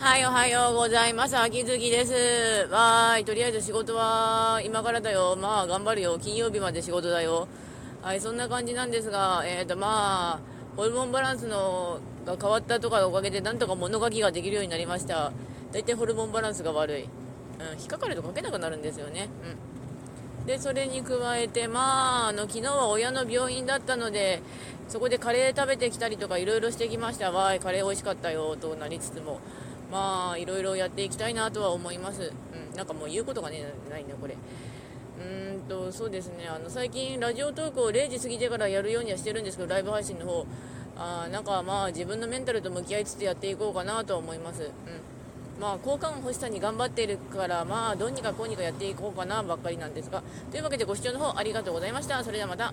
はい、おはようございます。秋月です。わーい、とりあえず仕事は今からだよ。まあ、頑張るよ。金曜日まで仕事だよ。はい、そんな感じなんですが、えっ、ー、と、まあ、ホルモンバランスのが変わったとかのおかげで、なんとか物書きができるようになりました。大体ホルモンバランスが悪い。うん、引っかかると書けなくなるんですよね。うん。で、それに加えて、まあ、あの、昨日は親の病院だったので、そこでカレー食べてきたりとかいろいろしてきました。わーい、カレー美味しかったよ、となりつつも。まあいろいろやっていきたいなとは思います、うん、なんかもう言うことがねないねこれ。うーんとそうですね。あの最近ラジオトークを0時過ぎてからやるようにはしてるんですけどライブ配信の方。あなんかまあ自分のメンタルと向き合いつつやっていこうかなとは思います、うん。まあ、交換欲しさに頑張っているから、まあ、どうにかこうにかやっていこうかなばっかりなんですが、というわけでご視聴の方ありがとうございました。それではまた。